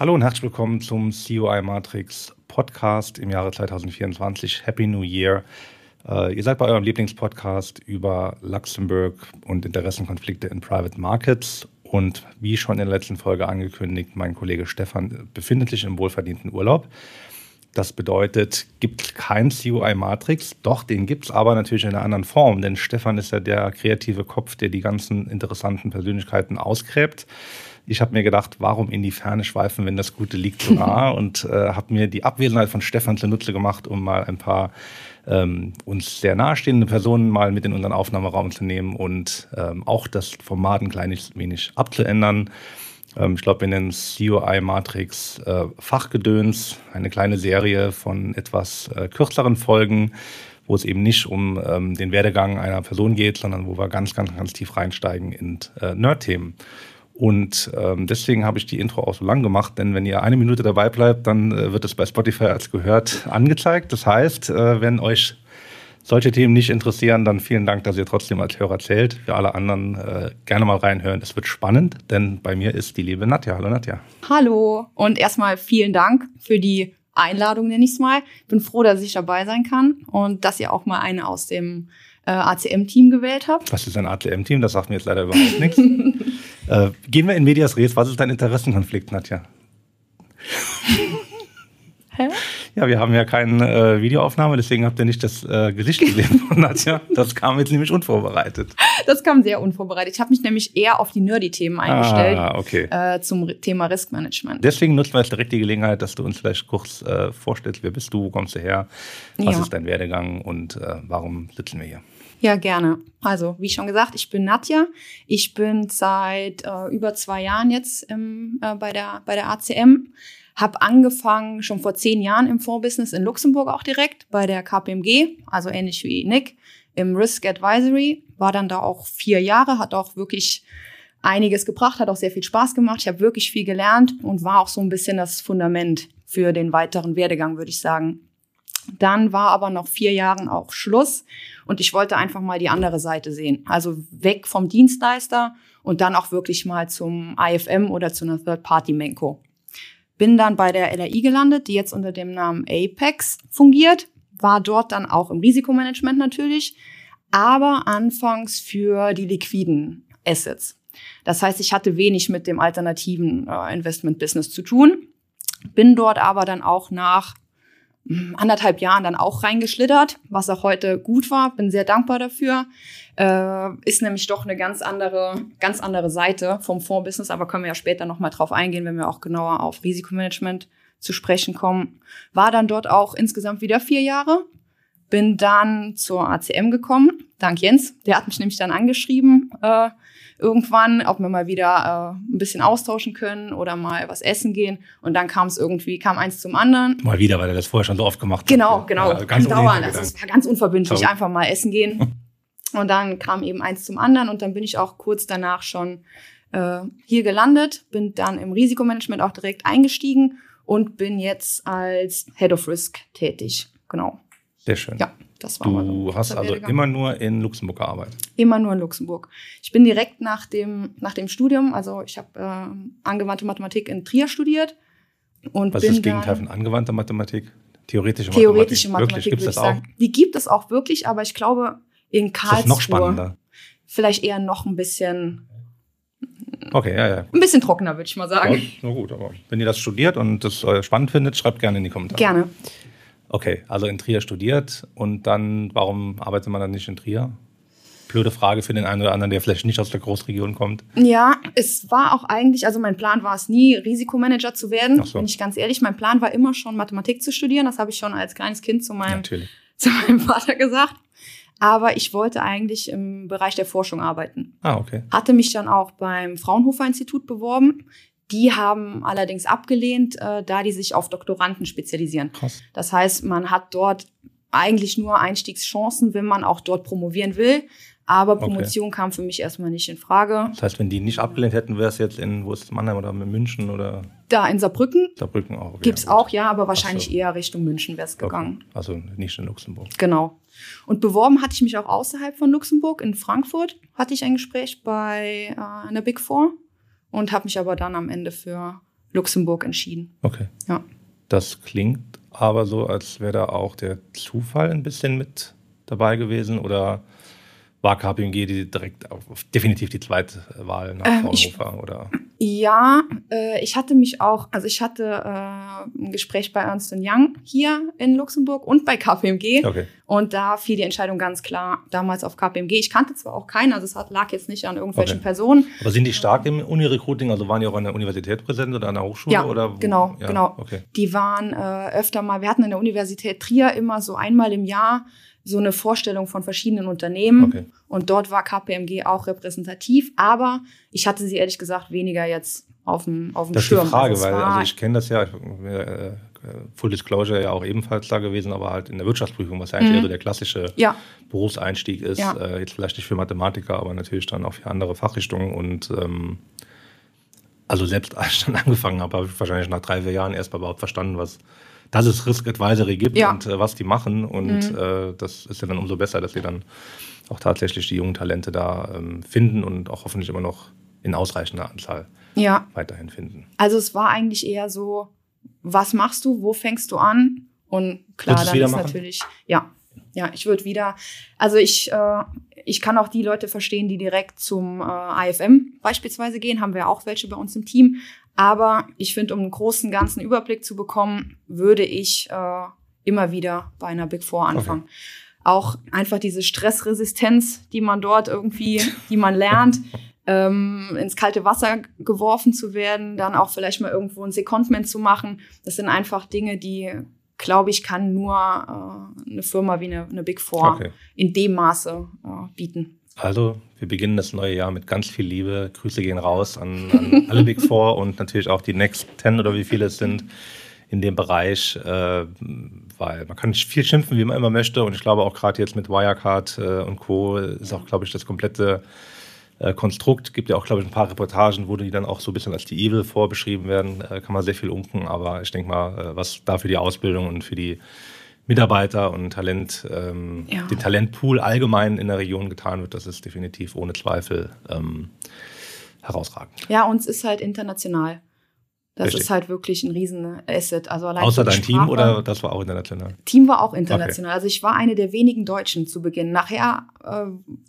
Hallo und herzlich willkommen zum COI Matrix Podcast im Jahre 2024. Happy New Year. Uh, ihr seid bei eurem Lieblingspodcast über Luxemburg und Interessenkonflikte in Private Markets. Und wie schon in der letzten Folge angekündigt, mein Kollege Stefan befindet sich im wohlverdienten Urlaub. Das bedeutet, gibt kein CUI Matrix, doch den gibt es aber natürlich in einer anderen Form, denn Stefan ist ja der kreative Kopf, der die ganzen interessanten Persönlichkeiten ausgräbt ich habe mir gedacht, warum in die Ferne schweifen, wenn das Gute liegt so nah und äh, habe mir die Abwesenheit von Stefan zunutze gemacht, um mal ein paar ähm, uns sehr nahestehende Personen mal mit in unseren Aufnahmeraum zu nehmen und ähm, auch das Format ein kleines wenig abzuändern. Ähm, ich glaube, wir nennen es COI Matrix äh, Fachgedöns, eine kleine Serie von etwas äh, kürzeren Folgen, wo es eben nicht um ähm, den Werdegang einer Person geht, sondern wo wir ganz, ganz, ganz tief reinsteigen in äh, Nerd-Themen. Und ähm, deswegen habe ich die Intro auch so lang gemacht, denn wenn ihr eine Minute dabei bleibt, dann äh, wird es bei Spotify als gehört angezeigt. Das heißt, äh, wenn euch solche Themen nicht interessieren, dann vielen Dank, dass ihr trotzdem als Hörer zählt. Für alle anderen äh, gerne mal reinhören. Es wird spannend, denn bei mir ist die liebe Nadja. Hallo Nadja. Hallo und erstmal vielen Dank für die Einladung, nenne ich es mal. Bin froh, dass ich dabei sein kann und dass ihr auch mal eine aus dem äh, ACM-Team gewählt habt. Was ist ein ACM-Team? Das sagt mir jetzt leider überhaupt nichts. Äh, gehen wir in Medias Res. Was ist dein Interessenkonflikt, Nadja? Hä? Ja, wir haben ja keine äh, Videoaufnahme, deswegen habt ihr nicht das äh, Gesicht gesehen von Nadja. Das kam jetzt nämlich unvorbereitet. Das kam sehr unvorbereitet. Ich habe mich nämlich eher auf die Nerdy-Themen eingestellt. Ah, okay. Äh, zum Thema Riskmanagement. Deswegen nutzen wir jetzt direkt die Gelegenheit, dass du uns vielleicht kurz äh, vorstellst, wer bist du, wo kommst du her, was ja. ist dein Werdegang und äh, warum sitzen wir hier? Ja, gerne. Also, wie schon gesagt, ich bin Nadja. Ich bin seit äh, über zwei Jahren jetzt im, äh, bei, der, bei der ACM. Hab angefangen schon vor zehn Jahren im Fondsbusiness in Luxemburg auch direkt bei der KPMG, also ähnlich wie Nick, im Risk Advisory. War dann da auch vier Jahre, hat auch wirklich einiges gebracht, hat auch sehr viel Spaß gemacht. Ich habe wirklich viel gelernt und war auch so ein bisschen das Fundament für den weiteren Werdegang, würde ich sagen. Dann war aber noch vier Jahren auch Schluss und ich wollte einfach mal die andere Seite sehen. Also weg vom Dienstleister und dann auch wirklich mal zum IFM oder zu einer Third-Party-Menko. Bin dann bei der LRI gelandet, die jetzt unter dem Namen Apex fungiert, war dort dann auch im Risikomanagement natürlich, aber anfangs für die liquiden Assets. Das heißt, ich hatte wenig mit dem alternativen äh, Investment-Business zu tun, bin dort aber dann auch nach anderthalb Jahren dann auch reingeschlittert, was auch heute gut war. Bin sehr dankbar dafür. Äh, ist nämlich doch eine ganz andere, ganz andere Seite vom Fondsbusiness, aber können wir ja später nochmal drauf eingehen, wenn wir auch genauer auf Risikomanagement zu sprechen kommen. War dann dort auch insgesamt wieder vier Jahre. Bin dann zur ACM gekommen, dank Jens. Der hat mich nämlich dann angeschrieben, äh, irgendwann, ob wir mal wieder äh, ein bisschen austauschen können oder mal was essen gehen. Und dann kam es irgendwie, kam eins zum anderen. Mal wieder, weil er das vorher schon so oft gemacht hat. Genau, genau. Ja, ganz dauern. Das ist ganz unverbindlich, Sorry. einfach mal essen gehen. Und dann kam eben eins zum anderen und dann bin ich auch kurz danach schon äh, hier gelandet, bin dann im Risikomanagement auch direkt eingestiegen und bin jetzt als Head of Risk tätig. Genau. Sehr schön. Ja. Das war du hast also immer nur in Luxemburg gearbeitet? Immer nur in Luxemburg. Ich bin direkt nach dem, nach dem Studium, also ich habe äh, angewandte Mathematik in Trier studiert. Und Was bin ist das Gegenteil von angewandter Mathematik? Theoretische Mathematik? Theoretische Mathematik, wirklich, gibt's das auch? Sagen. Die gibt es auch wirklich, aber ich glaube in Karlsruhe. Ist das noch spannender? Vielleicht eher noch ein bisschen Okay, ja, ja. Ein bisschen trockener, würde ich mal sagen. Ja, na gut, aber wenn ihr das studiert und das spannend findet, schreibt gerne in die Kommentare. Gerne. Okay, also in Trier studiert und dann, warum arbeitet man dann nicht in Trier? Blöde Frage für den einen oder anderen, der vielleicht nicht aus der Großregion kommt. Ja, es war auch eigentlich, also mein Plan war es nie, Risikomanager zu werden, so. bin ich ganz ehrlich. Mein Plan war immer schon, Mathematik zu studieren. Das habe ich schon als kleines Kind zu meinem, zu meinem Vater gesagt. Aber ich wollte eigentlich im Bereich der Forschung arbeiten. Ah, okay. Hatte mich dann auch beim Fraunhofer Institut beworben. Die haben allerdings abgelehnt, äh, da die sich auf Doktoranden spezialisieren. Krass. Das heißt, man hat dort eigentlich nur Einstiegschancen, wenn man auch dort promovieren will. Aber Promotion okay. kam für mich erstmal nicht in Frage. Das heißt, wenn die nicht abgelehnt hätten, wäre es jetzt in, wo ist es, Mannheim oder in München oder? Da in Saarbrücken. Saarbrücken auch. Okay, Gibt's ja, auch, ja, aber wahrscheinlich so. eher Richtung München wäre es gegangen. Okay. Also nicht in Luxemburg. Genau. Und beworben hatte ich mich auch außerhalb von Luxemburg. In Frankfurt hatte ich ein Gespräch bei äh, einer Big Four und habe mich aber dann am Ende für Luxemburg entschieden. Okay. Ja. Das klingt aber so, als wäre da auch der Zufall ein bisschen mit dabei gewesen oder war KPMG die direkt auf, definitiv die zweite Wahl nach Ähm, Fraunhofer oder Ja, äh, ich hatte mich auch, also ich hatte äh, ein Gespräch bei Ernst Young hier in Luxemburg und bei KPMG. okay Und da fiel die Entscheidung ganz klar damals auf KPMG. Ich kannte zwar auch keinen, also es hat, lag jetzt nicht an irgendwelchen Okay. Personen. aber sind die stark im Uni-Recruiting also waren die auch an der Universität präsent oder an der Hochschule Ja, oder wo? genau, ja, genau. okay Die waren äh, öfter mal, wir hatten in der Universität Trier immer so einmal im Jahr so eine Vorstellung von verschiedenen Unternehmen. okay Und dort war KPMG auch repräsentativ, aber ich hatte sie ehrlich gesagt weniger jetzt auf dem, auf dem Das ist die Schirm. Frage, Also es weil also ich kenne das ja, ich, äh, Full Disclosure ja auch ebenfalls da gewesen, aber halt in der Wirtschaftsprüfung, was ja eigentlich Mhm. eher so der klassische ja, Berufseinstieg ist. Ja. Äh, jetzt vielleicht nicht für Mathematiker, aber natürlich dann auch für andere Fachrichtungen. Und ähm, also selbst als ich dann angefangen habe, habe ich wahrscheinlich nach drei, vier Jahren erst mal überhaupt verstanden, was dass es Risk Advisory gibt Ja. und äh, was die machen. Und Mhm. äh, das ist ja dann umso besser, dass sie dann auch tatsächlich die jungen Talente da ähm, finden und auch hoffentlich immer noch in ausreichender Anzahl ja. weiterhin finden. Also es war eigentlich eher so, was machst du, wo fängst du an? Und klar, dann ist machen? natürlich, ja, ja, ich würde wieder, also ich, äh, ich kann auch die Leute verstehen, die direkt zum äh, IFM beispielsweise gehen, haben wir auch welche bei uns im Team. Aber ich finde, um einen großen, ganzen Überblick zu bekommen, würde ich äh, immer wieder bei einer Big Four anfangen. Auch einfach diese Stressresistenz, die man dort irgendwie, die man lernt, ähm, ins kalte Wasser geworfen zu werden, dann auch vielleicht mal irgendwo ein Secondment zu machen. Das sind einfach Dinge, die, glaube ich, kann nur äh, eine Firma wie eine, eine Big Four Okay. in dem Maße äh, bieten. Also, wir beginnen das neue Jahr mit ganz viel Liebe. Grüße gehen raus an, an alle Big Four und natürlich auch die Next Ten oder wie viele es sind in dem Bereich, äh, weil man kann viel schimpfen, wie man immer möchte. Und ich glaube auch gerade jetzt mit Wirecard äh, und Co. ist auch, glaube ich, das komplette äh, Konstrukt. Gibt ja auch, glaube ich, ein paar Reportagen, wo die dann auch so ein bisschen als die Evil vorbeschrieben werden. Äh, kann man sehr viel unken, aber ich denke mal, äh, was da für die Ausbildung und für die Mitarbeiter und Talent, ähm, Ja. den Talentpool allgemein in der Region getan wird, das ist definitiv ohne Zweifel ähm, herausragend. Ja, uns ist halt international. Das Richtig. ist halt wirklich ein riesen Asset. Also allein Außer dein Team Sprache. oder das war auch international? Team war auch international. Also ich war eine der wenigen Deutschen zu Beginn. Nachher äh,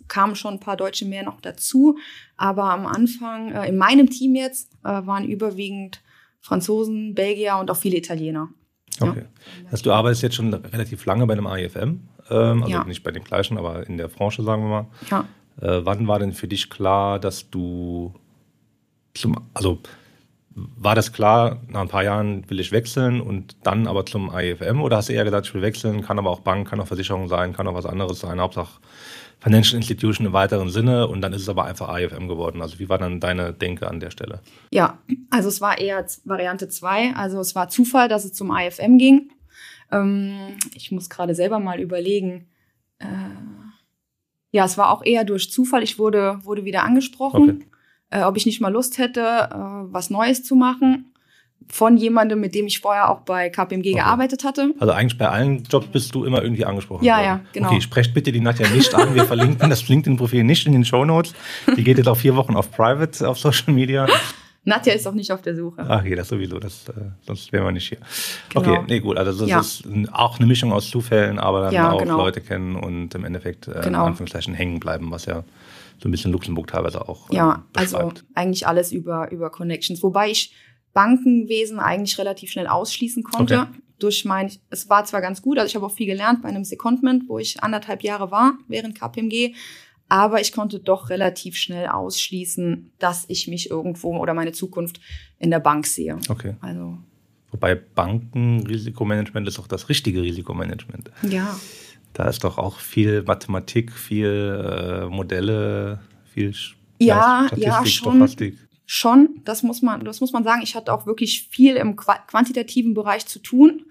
kamen schon ein paar Deutsche mehr noch dazu. Aber am Anfang, äh, in meinem Team jetzt, äh, waren überwiegend Franzosen, Belgier und auch viele Italiener. Ja. Okay. Also du arbeitest jetzt schon relativ lange bei einem AIFM, ähm, also Ja. nicht bei dem gleichen, aber in der Branche, sagen wir mal. Ja. Äh, wann war denn für dich klar, dass du zum, also war das klar, nach ein paar Jahren will ich wechseln und dann aber zum AIFM oder hast du eher gesagt, ich will wechseln, kann aber auch Bank, kann auch Versicherung sein, kann auch was anderes sein, Hauptsache Financial Institution im weiteren Sinne und dann ist es aber einfach AIFM geworden. Also wie war dann deine Denke an der Stelle? Ja, also es war eher Variante 2. Also es war Zufall, dass es zum IFM ging. Ähm, ich muss gerade selber mal überlegen. Äh, ja, es war auch eher durch Zufall. Ich wurde, wurde wieder angesprochen, äh, ob ich nicht mal Lust hätte, äh, was Neues zu machen. Von jemandem, mit dem ich vorher auch bei KPMG Okay. gearbeitet hatte. Also eigentlich bei allen Jobs bist du immer irgendwie angesprochen Ja, worden. ja, genau. Okay, sprecht bitte die Nadja nicht an. Wir verlinken das LinkedIn-Profil nicht in den Show Notes. Die geht jetzt auch vier Wochen auf Private auf Social Media. Nadja ist auch nicht auf der Suche. Ach, okay, das sowieso, das, äh, sonst wären wir nicht hier. Genau. Okay, nee, gut, also das Ja. ist auch eine Mischung aus Zufällen, aber dann Ja, auch genau. Leute kennen und im Endeffekt äh, Genau. in Anführungszeichen hängen bleiben, was ja so ein bisschen Luxemburg teilweise auch Ja, ähm, also eigentlich alles über, über Connections. Wobei ich Bankenwesen eigentlich relativ schnell ausschließen konnte. Okay. Durch mein, es war zwar ganz gut, also ich habe auch viel gelernt bei einem Secondment, wo ich anderthalb Jahre war während KPMG, aber ich konnte doch relativ schnell ausschließen, dass ich mich irgendwo oder meine Zukunft in der Bank sehe. Okay. Also, Wobei Bankenrisikomanagement ist auch das richtige Risikomanagement. ja. Da ist doch auch viel Mathematik, viel äh, Modelle, viel Ja, Statistik, ja, schon. Stochastik. Schon, das muss man, das muss man sagen. Ich hatte auch wirklich viel im qua- quantitativen Bereich zu tun,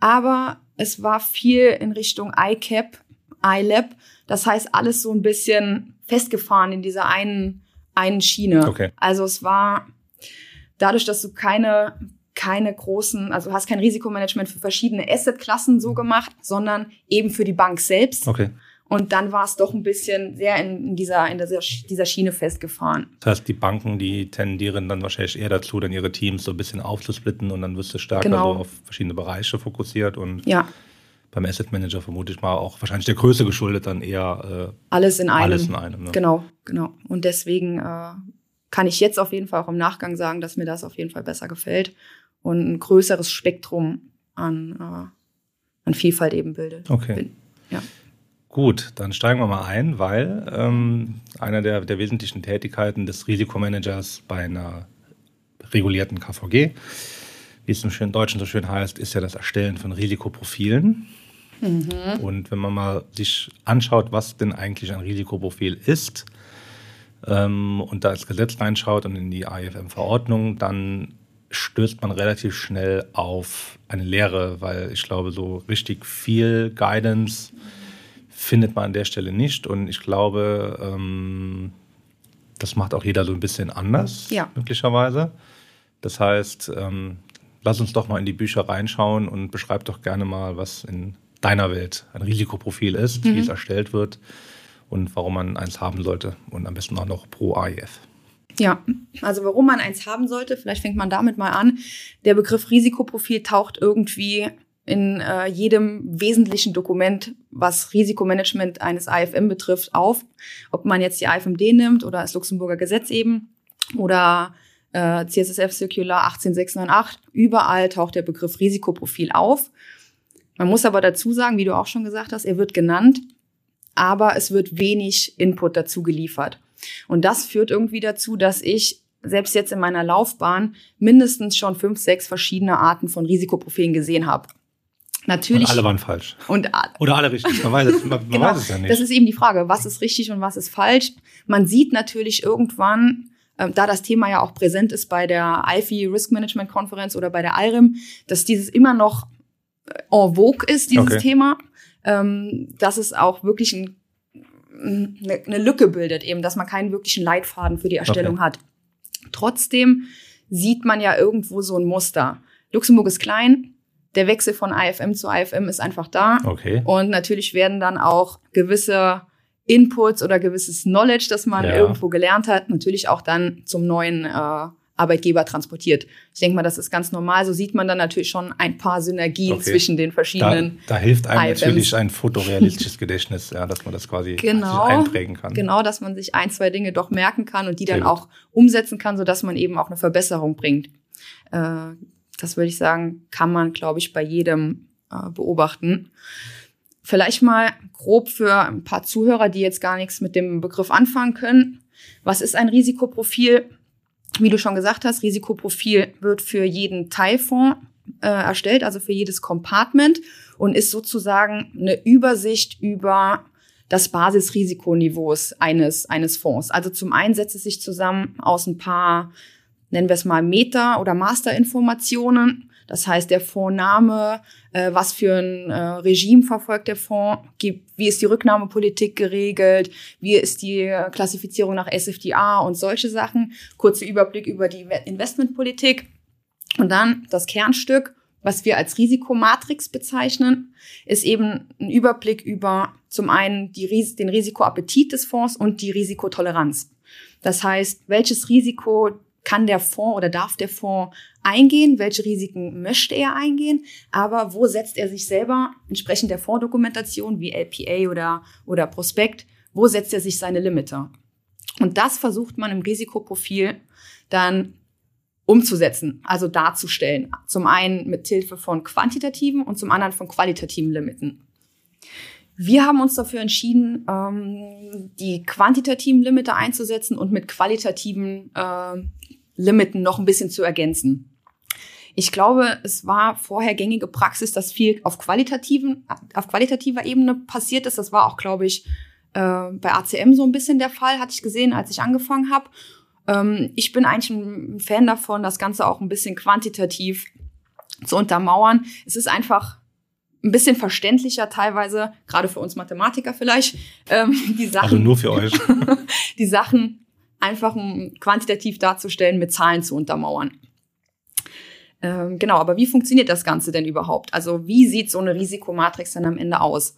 aber es war viel in Richtung ICAP, iLab. Das heißt, alles so ein bisschen festgefahren in dieser einen, einen Schiene. Okay. Also es war dadurch, dass du keine, keine großen, also hast kein Risikomanagement für verschiedene Assetklassen so gemacht, sondern eben für die Bank selbst. Okay. Und dann war es doch ein bisschen sehr in, dieser, in dieser, dieser Schiene festgefahren. Das heißt, die Banken, die tendieren dann wahrscheinlich eher dazu, dann ihre Teams so ein bisschen aufzusplitten und dann wirst du stärker Genau. so auf verschiedene Bereiche fokussiert und Ja, beim Asset Manager vermute ich mal auch wahrscheinlich der Größe geschuldet dann eher alles in äh, einem. alles in einem. Ne? Genau, genau. Und deswegen äh, kann ich jetzt auf jeden Fall auch im Nachgang sagen, dass mir das auf jeden Fall besser gefällt und ein größeres Spektrum an, äh, an Vielfalt eben bildet. Okay. Bin- Ja. Gut, dann steigen wir mal ein, weil ähm, einer der, der wesentlichen Tätigkeiten des Risikomanagers bei einer regulierten KVG, wie es im schönen Deutschen so schön heißt, ist ja das Erstellen von Risikoprofilen. Und wenn man mal sich anschaut, was denn eigentlich ein Risikoprofil ist, ähm, und da ins Gesetz reinschaut und in die AIFM-Verordnung, dann stößt man relativ schnell auf eine Lehre, weil ich glaube, so richtig viel Guidance findet man an der Stelle nicht. Und ich glaube, ähm, das macht auch jeder so ein bisschen anders, Ja. möglicherweise. Das heißt, ähm, lass uns doch mal in die Bücher reinschauen und beschreib doch gerne mal, was in deiner Welt ein Risikoprofil ist, wie es erstellt wird und warum man eins haben sollte und am besten auch noch pro AIF. Ja, also warum man eins haben sollte, vielleicht fängt man damit mal an. Der Begriff Risikoprofil taucht irgendwie in äh, jedem wesentlichen Dokument, was Risikomanagement eines AFM betrifft, auf. Ob man jetzt die AFMD nimmt oder das Luxemburger Gesetz eben oder äh, CSSF Circular 18698, überall taucht der Begriff Risikoprofil auf. Man muss aber dazu sagen, wie du auch schon gesagt hast, er wird genannt, aber es wird wenig Input dazu geliefert. Und das führt irgendwie dazu, dass ich selbst jetzt in meiner Laufbahn mindestens schon fünf, sechs verschiedene Arten von Risikoprofilen gesehen habe. Natürlich. Und alle waren falsch. und alle. Oder alle richtig. Man weiß es, man, Genau. weiß es ja nicht. Das ist eben die Frage, was ist richtig und was ist falsch. Man sieht natürlich irgendwann, ähm, da das Thema ja auch präsent ist bei der IFI Risk Management Konferenz oder bei der IRIM, dass dieses immer noch äh, en vogue ist, dieses Okay. Thema, ähm, dass es auch wirklich ein, eine, eine Lücke bildet, eben, dass man keinen wirklichen Leitfaden für die Erstellung Okay. hat. Trotzdem sieht man ja irgendwo so ein Muster. Luxemburg ist klein, der Wechsel von IFM zu IFM ist einfach da. okay. Und natürlich werden dann auch gewisse Inputs oder gewisses Knowledge, das man Ja. irgendwo gelernt hat, natürlich auch dann zum neuen äh, Arbeitgeber transportiert. Ich denke mal, das ist ganz normal. So sieht man dann natürlich schon ein paar Synergien Okay. zwischen den Da, verschiedenen. da hilft einem IFMs. natürlich ein fotorealistisches Gedächtnis, ja, dass man das quasi Genau. einprägen kann. Genau, dass man sich ein, zwei Dinge doch merken kann und die dann auch umsetzen kann, sodass man eben auch eine Verbesserung bringt. Äh, das würde ich sagen, kann man, glaube ich, bei jedem äh, beobachten. Vielleicht mal grob für ein paar Zuhörer, die jetzt gar nichts mit dem Begriff anfangen können. Was ist ein Risikoprofil? Wie du schon gesagt hast, Risikoprofil wird für jeden Teilfonds äh, erstellt, also für jedes Compartment und ist sozusagen eine Übersicht über das Basisrisikoniveaus eines, eines Fonds. Also zum einen setzt es sich zusammen aus ein paar, nennen wir es mal Meta- oder Masterinformationen. Das heißt, der Fondsname, äh, was für ein äh, Regime verfolgt der Fonds, gibt, wie ist die Rücknahmepolitik geregelt, wie ist die äh, Klassifizierung nach SFDA und solche Sachen. Kurzer Überblick über die Investmentpolitik. Und dann das Kernstück, was wir als Risikomatrix bezeichnen, ist eben ein Überblick über zum einen die, den Risikoappetit des Fonds und die Risikotoleranz. Das heißt, welches Risiko kann der Fonds oder darf der Fonds eingehen, welche Risiken möchte er eingehen, aber wo setzt er sich selber entsprechend der Fondsdokumentation wie LPA oder, oder Prospekt, wo setzt er sich seine Limiter? Und das versucht man im Risikoprofil dann umzusetzen, also darzustellen. Zum einen mit Hilfe von quantitativen und zum anderen von qualitativen Limiten. Wir haben uns dafür entschieden, ähm, die quantitativen Limite einzusetzen und mit qualitativen äh, Limiten noch ein bisschen zu ergänzen. Ich glaube, es war vorher gängige Praxis, dass viel auf qualitativen, auf qualitativer Ebene passiert ist. Das war auch, glaube ich, äh, bei ACM so ein bisschen der Fall, hatte ich gesehen, als ich angefangen habe. Ähm, ich bin eigentlich ein Fan davon, das Ganze auch ein bisschen quantitativ zu untermauern. Es ist einfach ein bisschen verständlicher teilweise, gerade für uns Mathematiker vielleicht, ähm, die Sachen Also nur für euch. die Sachen einfach um quantitativ darzustellen, mit Zahlen zu untermauern. Ähm, genau, aber wie funktioniert das Ganze denn überhaupt? Also wie sieht so eine Risikomatrix dann am Ende aus?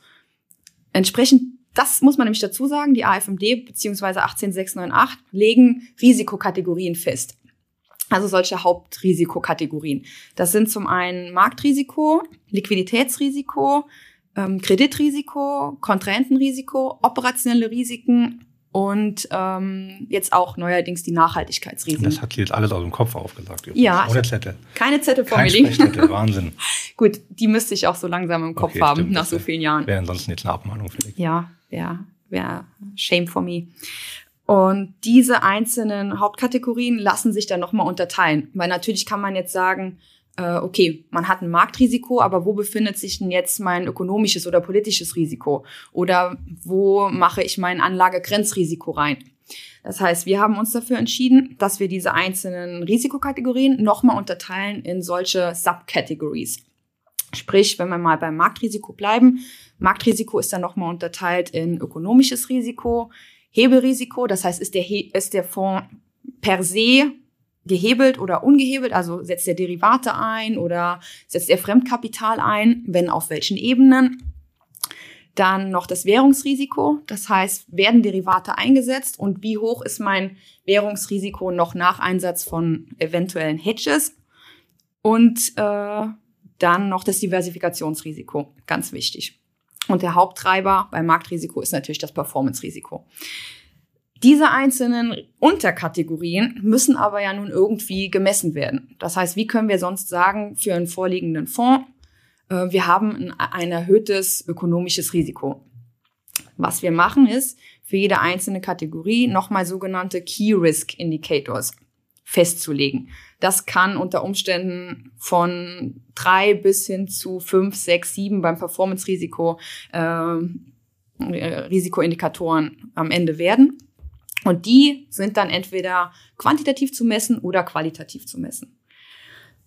Entsprechend das muss man nämlich dazu sagen, die AFMD bzw. 18698 legen Risikokategorien fest. Also solche Hauptrisikokategorien. Das sind zum einen Marktrisiko, Liquiditätsrisiko, ähm, Kreditrisiko, Kontrahentenrisiko, operationelle Risiken und ähm, jetzt auch neuerdings die Nachhaltigkeitsrisiken. Das hat sie jetzt alles aus dem Kopf aufgesagt. Übrigens. Ja. Ohne Zettel. Keine Zettel vor mir liegen. Wahnsinn. Gut, die müsste ich auch so langsam im Kopf okay, haben, stimmt, nach so vielen Jahren. Wäre ansonsten jetzt eine Abmahnung vielleicht. Ja, ja, wäre shame for me. Und diese einzelnen Hauptkategorien lassen sich dann nochmal unterteilen. Weil natürlich kann man jetzt sagen, äh, okay, man hat ein Marktrisiko, aber wo befindet sich denn jetzt mein ökonomisches oder politisches Risiko? Oder wo mache ich mein Anlagegrenzrisiko rein? Das heißt, wir haben uns dafür entschieden, dass wir diese einzelnen Risikokategorien nochmal unterteilen in solche Subcategories. Sprich, wenn wir mal beim Marktrisiko bleiben, Marktrisiko ist dann nochmal unterteilt in ökonomisches Risiko, Hebelrisiko, das heißt, ist der, ist der Fonds per se gehebelt oder ungehebelt, also setzt er Derivate ein oder setzt er Fremdkapital ein, wenn auf welchen Ebenen. Dann noch das Währungsrisiko, das heißt, werden Derivate eingesetzt und wie hoch ist mein Währungsrisiko noch nach Einsatz von eventuellen Hedges. Und äh, dann noch das Diversifikationsrisiko, ganz wichtig. Und der Haupttreiber beim Marktrisiko ist natürlich das Performance-Risiko. Diese einzelnen Unterkategorien müssen aber ja nun irgendwie gemessen werden. Das heißt, wie können wir sonst sagen für einen vorliegenden Fonds, äh, wir haben ein, erhöhtes ökonomisches Risiko. Was wir machen ist, für jede einzelne Kategorie nochmal sogenannte Key Risk Indicators festzulegen. Das kann unter Umständen von drei bis hin zu fünf, sechs, sieben beim Performance-Risiko äh, Risikoindikatoren am Ende werden. Und die sind dann entweder quantitativ zu messen oder qualitativ zu messen.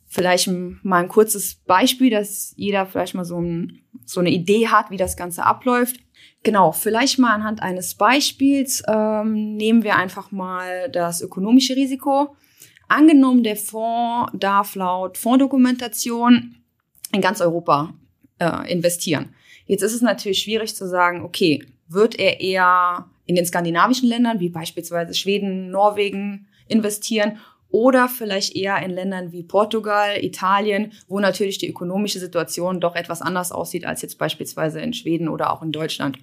Vielleicht mal ein kurzes Beispiel, dass jeder vielleicht mal so, ein, so eine Idee hat, wie das Ganze abläuft. Genau, vielleicht mal anhand eines Beispiels ähm, nehmen wir einfach mal das ökonomische Risiko. Angenommen, der Fonds darf laut Fondsdokumentation in ganz Europa äh, investieren. Jetzt ist es natürlich schwierig zu sagen, okay, wird er eher in den skandinavischen Ländern, wie beispielsweise Schweden, Norwegen, investieren oder vielleicht eher in Ländern wie Portugal, Italien, wo natürlich die ökonomische Situation doch etwas anders aussieht als jetzt beispielsweise in Schweden oder auch in Deutschland.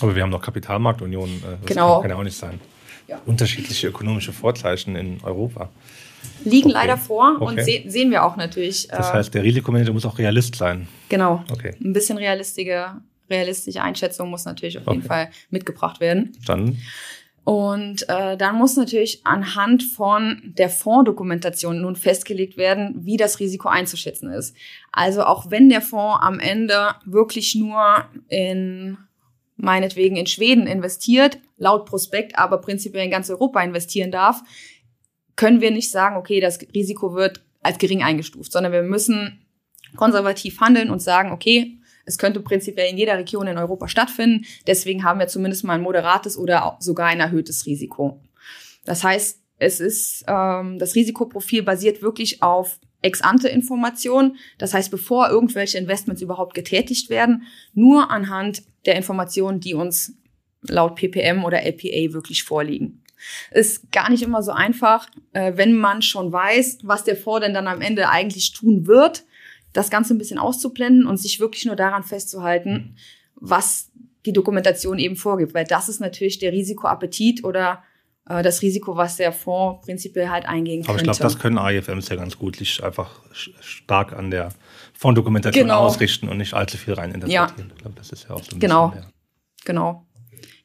Aber wir haben noch Kapitalmarktunion. Äh, das genau. kann ja auch nicht sein. Ja. Unterschiedliche ökonomische Vorzeichen in Europa. Liegen okay. leider vor okay. und se sehen wir auch natürlich. Das äh, heißt, der Risikomanager muss auch Realist sein. Genau. Okay. Ein bisschen realistische, realistische Einschätzung muss natürlich auf jeden Fall mitgebracht werden. Dann. Und äh, dann muss natürlich anhand von der Fondsdokumentation nun festgelegt werden, wie das Risiko einzuschätzen ist. Also auch wenn der Fonds am Ende wirklich nur in meinetwegen in Schweden investiert, laut Prospekt aber prinzipiell in ganz Europa investieren darf, können wir nicht sagen, okay, das Risiko wird als gering eingestuft, sondern wir müssen konservativ handeln und sagen, okay, es könnte prinzipiell in jeder Region in Europa stattfinden. Deswegen haben wir zumindest mal ein moderates oder sogar ein erhöhtes Risiko. Das heißt, es ist ähm, das Risikoprofil basiert wirklich auf Ex-ante-Informationen. Das heißt, bevor irgendwelche Investments überhaupt getätigt werden, nur anhand der Informationen, die uns laut PPM oder LPA wirklich vorliegen. Ist gar nicht immer so einfach, äh, wenn man schon weiß, was der Fonds denn dann am Ende eigentlich tun wird, das Ganze ein bisschen auszublenden und sich wirklich nur daran festzuhalten, was die Dokumentation eben vorgibt. Weil das ist natürlich der Risikoappetit oder äh, das Risiko, was der Fonds prinzipiell halt eingehen Aber könnte. Aber ich glaube, das können AIFMs ja ganz gut, sich einfach stark an der Fonddokumentation genau. ausrichten und nicht allzu viel rein interpretieren. Ja. Ich glaube, das ist ja auch so ein genau. bisschen der Genau.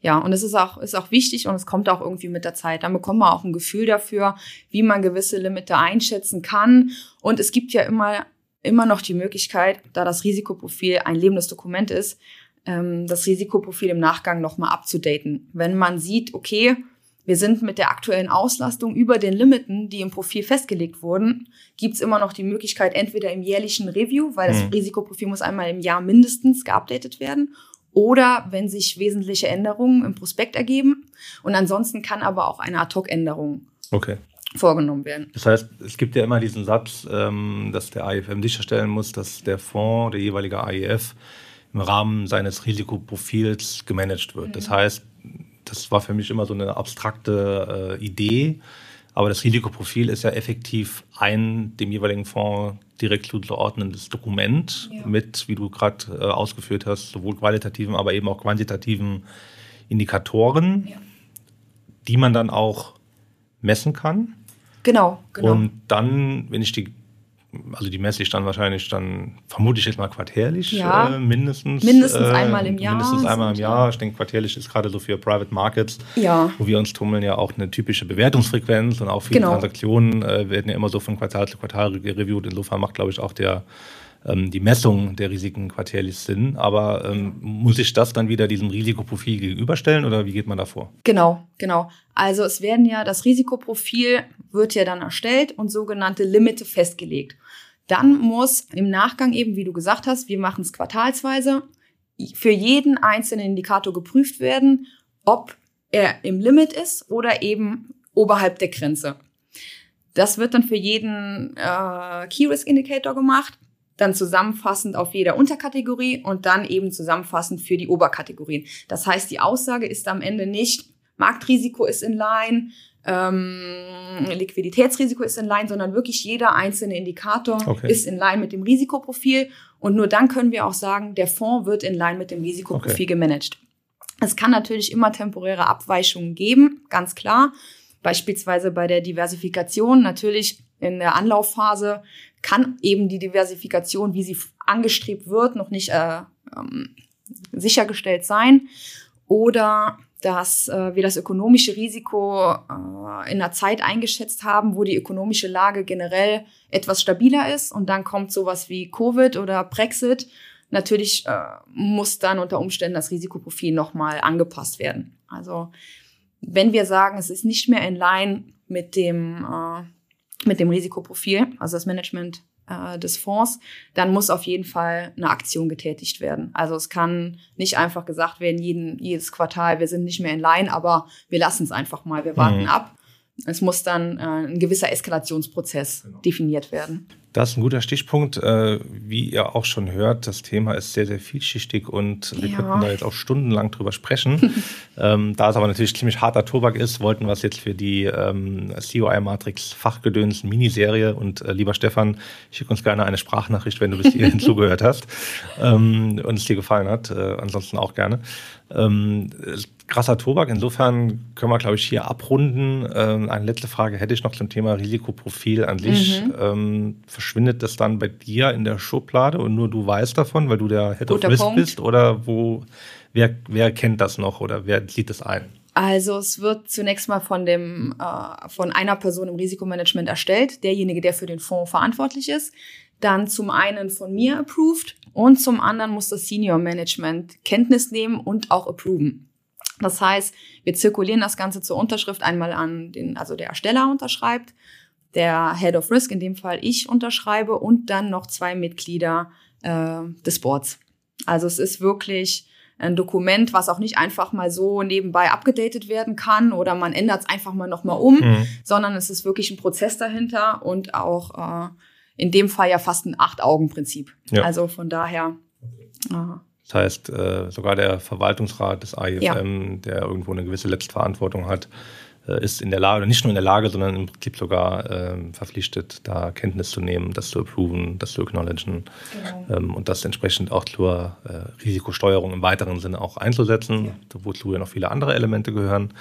Ja, und es ist auch, ist auch wichtig und es kommt auch irgendwie mit der Zeit. Dann bekommt man auch ein Gefühl dafür, wie man gewisse Limite einschätzen kann. Und es gibt ja immer, immer noch die Möglichkeit, da das Risikoprofil ein lebendes Dokument ist, ähm, das Risikoprofil im Nachgang nochmal abzudaten. Wenn man sieht, okay, wir sind mit der aktuellen Auslastung über den Limiten, die im Profil festgelegt wurden, gibt's immer noch die Möglichkeit, entweder im jährlichen Review, weil das mhm. Risikoprofil muss einmal im Jahr mindestens geupdatet werden, oder wenn sich wesentliche Änderungen im Prospekt ergeben. Und ansonsten kann aber auch eine Ad-Hoc-Änderung okay. vorgenommen werden. Das heißt, es gibt ja immer diesen Satz, ähm, dass der AIFM sicherstellen muss, dass der Fonds, der jeweilige AIF, im Rahmen seines Risikoprofils gemanagt wird. Mhm. Das heißt, das war für mich immer so eine abstrakte äh, Idee. Aber das Risikoprofil ist ja effektiv ein dem jeweiligen Fonds direkt zuzuordnendes Dokument ja. mit, wie du gerade äh, ausgeführt hast, sowohl qualitativen, aber eben auch quantitativen Indikatoren, ja. die man dann auch messen kann. Genau, genau. Und dann, wenn ich die also die messe ich dann wahrscheinlich dann, vermute ich jetzt mal quartärlich ja. äh, mindestens. Mindestens äh, einmal im Jahr. Mindestens einmal im Jahr. Ich denke, quartärlich ist gerade so für Private Markets, ja. wo wir uns tummeln, ja auch eine typische Bewertungsfrequenz und auch viele genau. Transaktionen äh, werden ja immer so von Quartal zu Quartal reviewt. Insofern macht, glaube ich, auch der ähm, die Messung der Risiken quartärlich Sinn. Aber ähm, muss ich das dann wieder diesem Risikoprofil gegenüberstellen oder wie geht man da vor? Genau, genau. Also es werden ja, das Risikoprofil wird ja dann erstellt und sogenannte Limite festgelegt. Dann muss im Nachgang eben, wie du gesagt hast, wir machen es quartalsweise, für jeden einzelnen Indikator geprüft werden, ob er im Limit ist oder eben oberhalb der Grenze. Das wird dann für jeden äh, Key Risk Indicator gemacht dann zusammenfassend auf jeder Unterkategorie und dann eben zusammenfassend für die Oberkategorien. Das heißt, die Aussage ist am Ende nicht, Marktrisiko ist in line, ähm, Liquiditätsrisiko ist in line, sondern wirklich jeder einzelne Indikator okay. ist in line mit dem Risikoprofil. Und nur dann können wir auch sagen, der Fonds wird in line mit dem Risikoprofil okay. gemanagt. Es kann natürlich immer temporäre Abweichungen geben, ganz klar. Beispielsweise bei der Diversifikation natürlich in der Anlaufphase kann eben die Diversifikation, wie sie angestrebt wird, noch nicht äh, ähm, sichergestellt sein. Oder dass äh, wir das ökonomische Risiko äh, in einer Zeit eingeschätzt haben, wo die ökonomische Lage generell etwas stabiler ist und dann kommt sowas wie Covid oder Brexit. Natürlich äh, muss dann unter Umständen das Risikoprofil nochmal angepasst werden. Also wenn wir sagen, es ist nicht mehr in line mit dem äh, mit dem Risikoprofil, also das Management äh, des Fonds, dann muss auf jeden Fall eine Aktion getätigt werden. Also es kann nicht einfach gesagt werden, jeden, jedes Quartal, wir sind nicht mehr in Line, aber wir lassen es einfach mal, wir warten mhm. ab. Es muss dann äh, ein gewisser Eskalationsprozess genau. definiert werden. Das ist ein guter Stichpunkt. Äh, wie ihr auch schon hört, das Thema ist sehr, sehr vielschichtig und wir ja. könnten da jetzt auch stundenlang drüber sprechen. ähm, da es aber natürlich ziemlich harter Tobak ist, wollten wir es jetzt für die ähm, COI-Matrix Fachgedöns Miniserie und äh, lieber Stefan, schick uns gerne eine Sprachnachricht, wenn du bis hierhin zugehört hast ähm, und es dir gefallen hat. Äh, ansonsten auch gerne. Ähm, krasser Tobak. Insofern können wir, glaube ich, hier abrunden. Ähm, eine letzte Frage hätte ich noch zum Thema Risikoprofil an sich. Mhm. Ähm, verschwindet das dann bei dir in der Schublade und nur du weißt davon, weil du der Head Guter of Risk Punkt. bist? Oder wo, wer, wer kennt das noch oder wer sieht das ein? Also es wird zunächst mal von dem äh, von einer Person im Risikomanagement erstellt, derjenige, der für den Fonds verantwortlich ist. Dann zum einen von mir approved und zum anderen muss das Senior Management Kenntnis nehmen und auch approven. Das heißt, wir zirkulieren das Ganze zur Unterschrift einmal an den, also der Ersteller unterschreibt, der Head of Risk, in dem Fall ich unterschreibe und dann noch zwei Mitglieder äh, des Boards. Also es ist wirklich ein Dokument, was auch nicht einfach mal so nebenbei abgedatet werden kann oder man ändert es einfach mal nochmal um, mhm. sondern es ist wirklich ein Prozess dahinter und auch äh, in dem Fall ja fast ein Acht-Augen-Prinzip. Ja. Also von daher. Äh, das heißt, äh, sogar der Verwaltungsrat des AIFM, ja. der irgendwo eine gewisse Letztverantwortung hat, äh, ist in der Lage, nicht nur in der Lage, sondern im Prinzip sogar ähm, verpflichtet, da Kenntnis zu nehmen, das zu approven, das zu acknowledgen genau. ähm, und das entsprechend auch zur äh, Risikosteuerung im weiteren Sinne auch einzusetzen, ja. wozu ja noch viele andere Elemente gehören,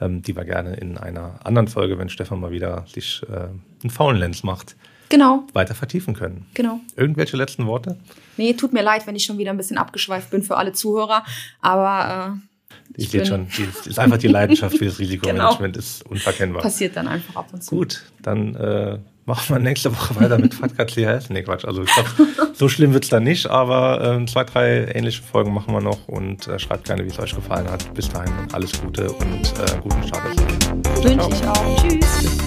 ähm, die wir gerne in einer anderen Folge, wenn Stefan mal wieder sich äh, einen faulen Lens macht, genau. weiter vertiefen können. Genau. Irgendwelche letzten Worte? Nee, tut mir leid, wenn ich schon wieder ein bisschen abgeschweift bin für alle Zuhörer, aber äh, ich, sehe schon, die, ist einfach die Leidenschaft für das Risikomanagement genau. ist unverkennbar. Passiert dann einfach ab und zu. Gut, dann äh, machen wir nächste Woche weiter mit FATCA CHS. Nee, Quatsch. Also ich glaube, so schlimm wird es dann nicht, aber äh, zwei, drei ähnliche Folgen machen wir noch und äh, schreibt gerne, wie es euch gefallen hat. Bis dahin alles Gute und äh, guten Start. Wünsche ich auch. Tschüss.